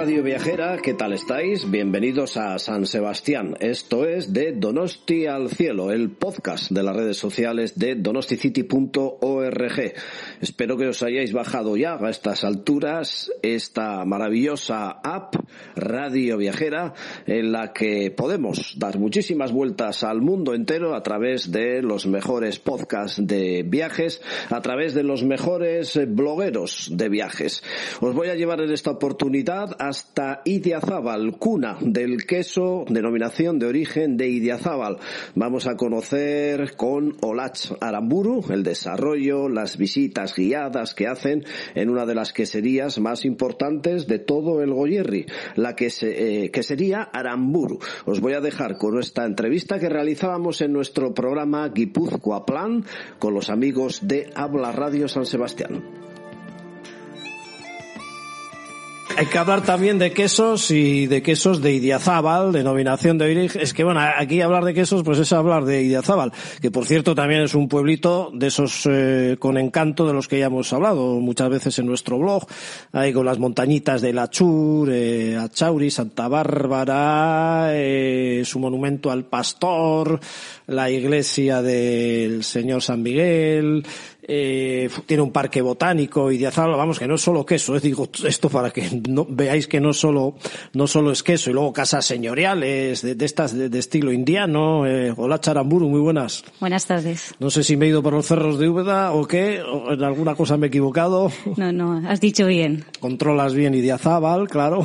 Radio Viajera, ¿qué tal estáis? Bienvenidos a San Sebastián. Esto es de Donosti al Cielo, el podcast de las redes sociales de donosticity.org. Espero que os hayáis bajado ya a estas alturas esta maravillosa app Radio Viajera en la que podemos dar muchísimas vueltas al mundo entero a través de los mejores podcasts de viajes, a través de los mejores blogueros de viajes. Os voy a llevar en esta oportunidad hasta Idiazábal, cuna del queso, denominación de origen de Idiazábal. Vamos a conocer con Olach Aramburu el desarrollo, las visitas guiadas que hacen en una de las queserías más importantes de todo el Goyerri, la que, se, eh, sería Aramburu. Os voy a dejar con esta entrevista que realizábamos en nuestro programa Guipúzcoa Plan con los amigos de Habla Radio San Sebastián. Hay que hablar también de quesos y de quesos de Idiazábal, denominación de origen. Es que bueno, aquí hablar de quesos pues es hablar de Idiazábal, que por cierto también es un pueblito de esos eh, con encanto de los que ya hemos hablado muchas veces en nuestro blog, ahí con las montañitas de Lachur, eh, Achauri, Santa Bárbara, eh, su monumento al pastor, la iglesia del Señor San Miguel, eh, tiene un parque botánico y de azar, vamos, que no es solo queso, eh, digo esto para que no, veáis que no solo, no solo es queso, y luego casas señoriales de, de estas de, de, estilo indiano. Eh, hola Charamburu, muy buenas. Buenas tardes. No sé si me he ido por los cerros de Úbeda o qué, o en alguna cosa me he equivocado. No, no, has dicho bien. Controlas bien Idiazábal, claro.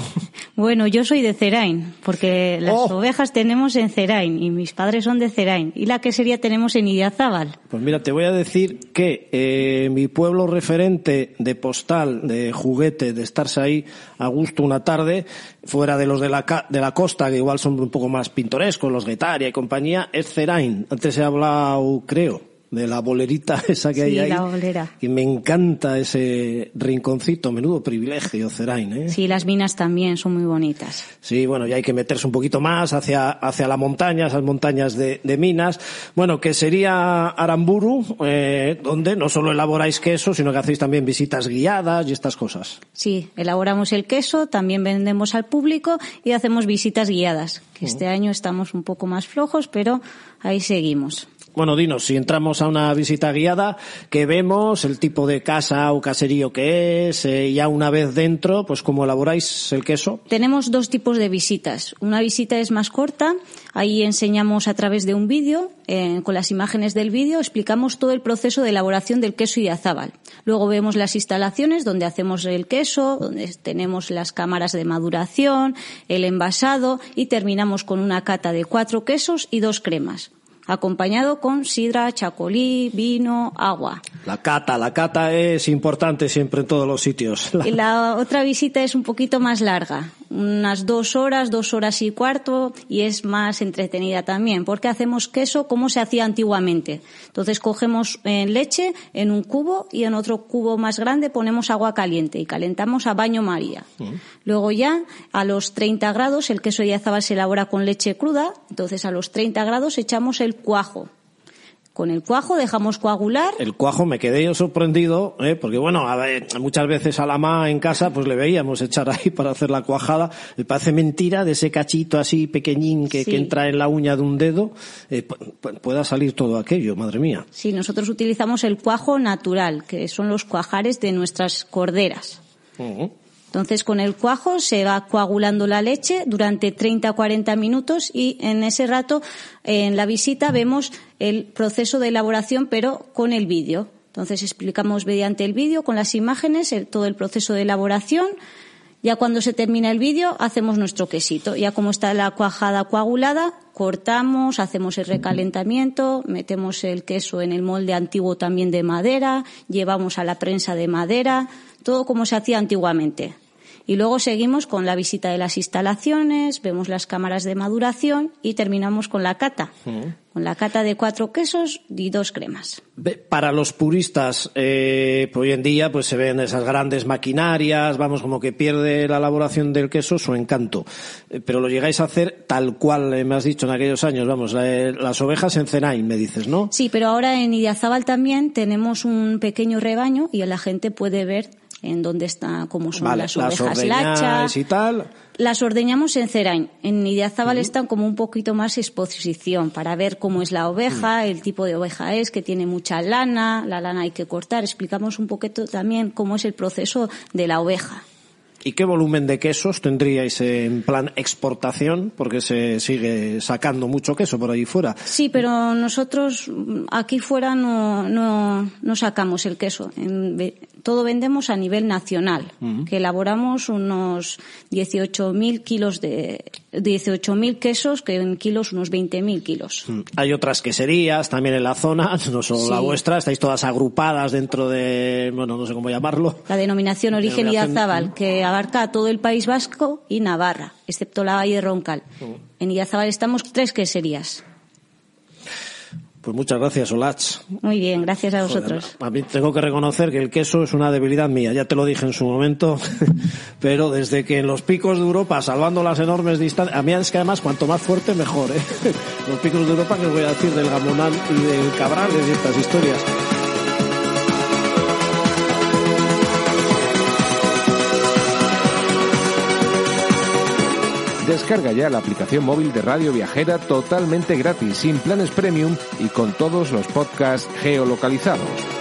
Bueno, yo soy de Cerain, porque las Oh. ovejas tenemos en Cerain y mis padres son de Cerain y la quesería tenemos en Idiazábal. Pues mira, te voy a decir que eh, mi pueblo referente de postal, de juguete, de estarse ahí a gusto una tarde, fuera de los de la, de la costa, que igual son un poco más pintorescos, los Guetaria y compañía, es Cerain. Antes he hablado, creo, de la bolerita esa que hay ahí. la bolera. Y me encanta ese rinconcito, menudo privilegio, Cerain, ¿eh? Sí, las minas también son muy bonitas. Sí, bueno, ya hay que meterse un poquito más hacia, hacia la montaña, esas montañas de, de minas. Bueno, que sería Aramburu, eh, donde no solo elaboráis queso, sino que hacéis también visitas guiadas y estas cosas. Sí, elaboramos el queso, también vendemos al público y hacemos visitas guiadas, que este año estamos un poco más flojos, pero ahí seguimos. Bueno, dinos, si entramos a una visita guiada, que vemos el tipo de casa o caserío que es, eh, ya una vez dentro, pues cómo elaboráis el queso. Tenemos dos tipos de visitas. Una visita es más corta, ahí enseñamos a través de un vídeo, eh, con las imágenes del vídeo, explicamos todo el proceso de elaboración del queso Idiazábal. Luego vemos las instalaciones donde hacemos el queso, donde tenemos las cámaras de maduración, el envasado y terminamos con una cata de cuatro quesos y dos cremas, acompañado con sidra, chacolí, vino, agua. La cata, la cata es importante siempre en todos los sitios. Y la otra visita es un poquito más larga, unas dos horas, dos horas y cuarto, y es más entretenida también, porque hacemos queso como se hacía antiguamente. Entonces cogemos eh, leche en un cubo y en otro cubo más grande ponemos agua caliente y calentamos a baño María. Luego ya a los 30 grados el queso de azabal se elabora con leche cruda, entonces a los 30 grados echamos el cuajo. Con el cuajo dejamos coagular. El cuajo me quedé yo sorprendido, ¿eh? porque bueno, a ver, muchas veces a la ma en casa pues le veíamos echar ahí para hacer la cuajada. Me parece mentira de ese cachito así pequeñín que, Sí. que entra en la uña de un dedo, eh, pu- pu- pueda salir todo aquello, madre mía. Sí, nosotros utilizamos el cuajo natural, que son los cuajares de nuestras corderas. Ujú. Entonces, con el cuajo se va coagulando la leche durante 30 o 40 minutos y en ese rato, en la visita, vemos el proceso de elaboración, pero con el vídeo. Entonces, explicamos mediante el vídeo, con las imágenes, todo el proceso de elaboración. Ya cuando se termina el vídeo, hacemos nuestro quesito. Ya como está la cuajada coagulada, cortamos, hacemos el recalentamiento, metemos el queso en el molde antiguo también de madera, llevamos a la prensa de madera, todo como se hacía antiguamente. Y luego seguimos con la visita de las instalaciones, vemos las cámaras de maduración y terminamos con la cata. Con la cata de cuatro quesos y dos cremas. Para los puristas, eh, pues hoy en día pues se ven esas grandes maquinarias, vamos, como que pierde la elaboración del queso su encanto. Eh, pero lo llegáis a hacer tal cual eh, me has dicho en aquellos años, vamos, la- las ovejas en Zenain, me dices, ¿no? Sí, pero ahora en Idiazábal también tenemos un pequeño rebaño y la gente puede ver en dónde está, cómo son Vale, las las ovejas ordeñáis lacha. y tal. Las ordeñamos en Cerain. En Idiazábal están como un poquito más exposición para ver cómo es la oveja, el tipo de oveja es, que tiene mucha lana, la lana hay que cortar. Explicamos un poquito también cómo es el proceso de la oveja. ¿Y qué volumen de quesos tendríais en plan exportación? Porque se sigue sacando mucho queso por ahí fuera. Sí, pero nosotros mm, aquí fuera no, no, no sacamos el queso. Todo vendemos a nivel nacional, que elaboramos unos 18.000 kilos de 18.000 quesos, que en kilos unos 20.000 kilos. Mm. Hay otras queserías también en la zona, no solo Sí. la vuestra, estáis todas agrupadas dentro de, bueno, no sé cómo llamarlo. La denominación origen Idiazábal, que abarca todo el País Vasco y Navarra, excepto la Valle de Roncal. En Idiazábal estamos tres queserías. Pues muchas gracias, Olach. Muy bien, gracias a vosotros. A mí tengo que reconocer que el queso es una debilidad mía, ya te lo dije en su momento, pero desde que en los picos de Europa, salvando las enormes distancias, a mí es que además cuanto más fuerte mejor, ¿eh? Los picos de Europa, que os voy a decir del Gamonal y del Cabral, de estas historias. Descarga ya la aplicación móvil de Radio Viajera totalmente gratis, sin planes premium y con todos los podcasts geolocalizados.